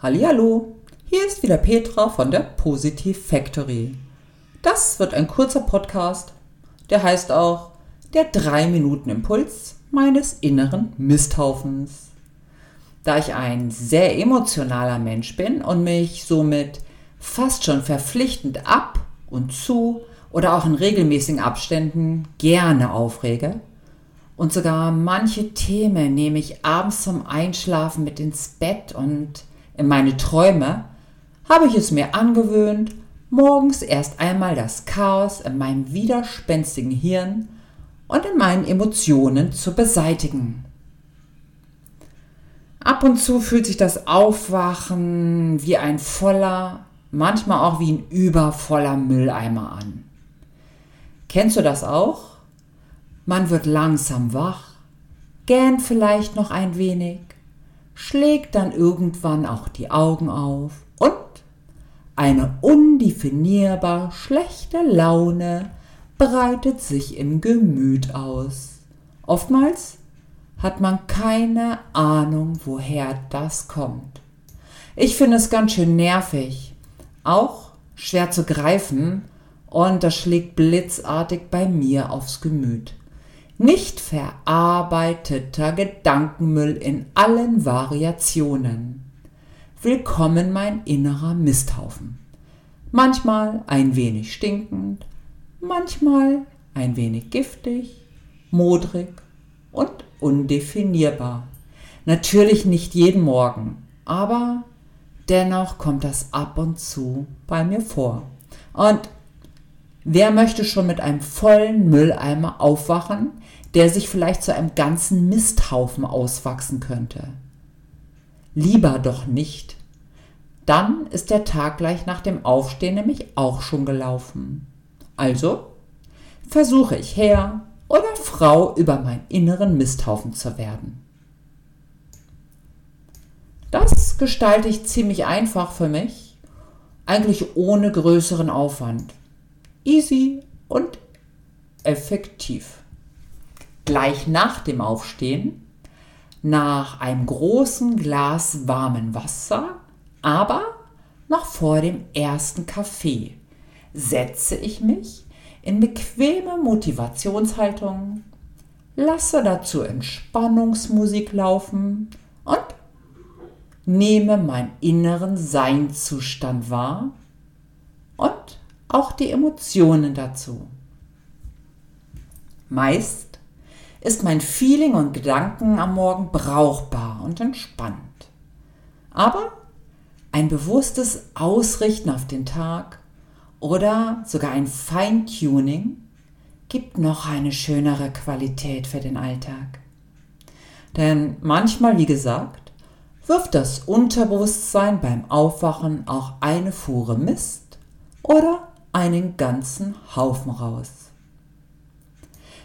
Hallihallo, hier ist wieder Petra von der Positive Factory. Das wird ein kurzer Podcast, der heißt auch der 3 Minuten Impuls meines inneren Misthaufens. Da ich ein sehr emotionaler Mensch bin und mich somit fast schon verpflichtend ab und zu oder auch in regelmäßigen Abständen gerne aufrege, und sogar manche Themen nehme ich abends zum Einschlafen mit ins Bett und in meine Träume, habe ich es mir angewöhnt, morgens erst einmal das Chaos in meinem widerspenstigen Hirn und in meinen Emotionen zu beseitigen. Ab und zu fühlt sich das Aufwachen wie ein voller, manchmal auch wie ein übervoller Mülleimer an. Kennst du das auch? Man wird langsam wach, gähnt vielleicht noch ein wenig, schlägt dann irgendwann auch die Augen auf und eine undefinierbar schlechte Laune breitet sich im Gemüt aus. Oftmals hat man keine Ahnung, woher das kommt. Ich finde es ganz schön nervig, auch schwer zu greifen und das schlägt blitzartig bei mir aufs Gemüt nicht verarbeiteter Gedankenmüll in allen Variationen. Willkommen mein innerer Misthaufen. Manchmal ein wenig stinkend, manchmal ein wenig giftig, modrig und undefinierbar. Natürlich nicht jeden Morgen, aber dennoch kommt das ab und zu bei mir vor. Und wer möchte schon mit einem vollen Mülleimer aufwachen, der sich vielleicht zu einem ganzen Misthaufen auswachsen könnte. Lieber doch nicht. Dann ist der Tag gleich nach dem Aufstehen nämlich auch schon gelaufen. Also versuche ich Herr oder Frau über meinen inneren Misthaufen zu werden. Das gestalte ich ziemlich einfach für mich, eigentlich ohne größeren Aufwand. Easy und effektiv. Gleich nach dem Aufstehen nach einem großen Glas warmen Wasser, aber noch vor dem ersten Kaffee setze ich mich in bequeme Motivationshaltung, lasse dazu Entspannungsmusik laufen und nehme meinen inneren Seinzustand wahr und auch die Emotionen dazu. Meist ist mein Feeling und Gedanken am Morgen brauchbar und entspannt. Aber ein bewusstes Ausrichten auf den Tag oder sogar ein Feintuning gibt noch eine schönere Qualität für den Alltag. Denn manchmal, wie gesagt, wirft das Unterbewusstsein beim Aufwachen auch eine Fuhre Mist oder einen ganzen Haufen raus.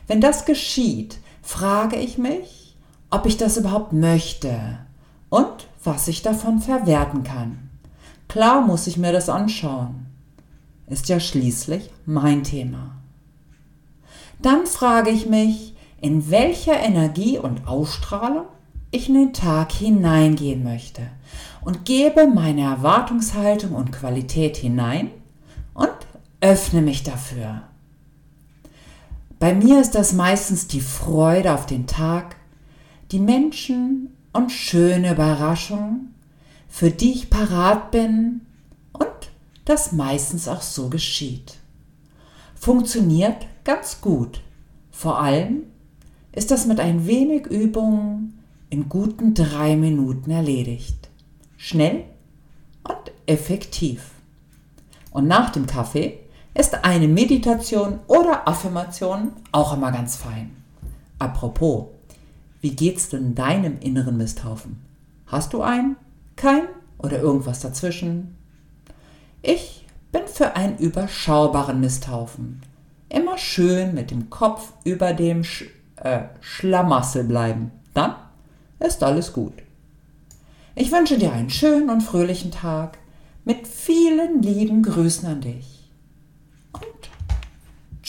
Wenn das geschieht, frage ich mich, ob ich das überhaupt möchte und was ich davon verwerten kann. Klar muss ich mir das anschauen. Ist ja schließlich mein Thema. Dann frage ich mich, in welcher Energie und Ausstrahlung ich in den Tag hineingehen möchte und gebe meine Erwartungshaltung und Qualität hinein öffne mich dafür. Bei mir ist das meistens die Freude auf den Tag, die Menschen und schöne Überraschungen, für die ich parat bin und das meistens auch so geschieht. Funktioniert ganz gut. Vor allem ist das mit ein wenig Übung in guten drei Minuten erledigt. Schnell und effektiv. Und nach dem Kaffee ist eine Meditation oder Affirmation auch immer ganz fein. Apropos, wie geht's denn deinem inneren Misthaufen? Hast du einen? Kein? Oder irgendwas dazwischen? Ich bin für einen überschaubaren Misthaufen. Immer schön mit dem Kopf über dem Sch äh, Schlamassel bleiben. Dann ist alles gut. Ich wünsche dir einen schönen und fröhlichen Tag mit vielen lieben Grüßen an dich.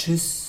Tschüss.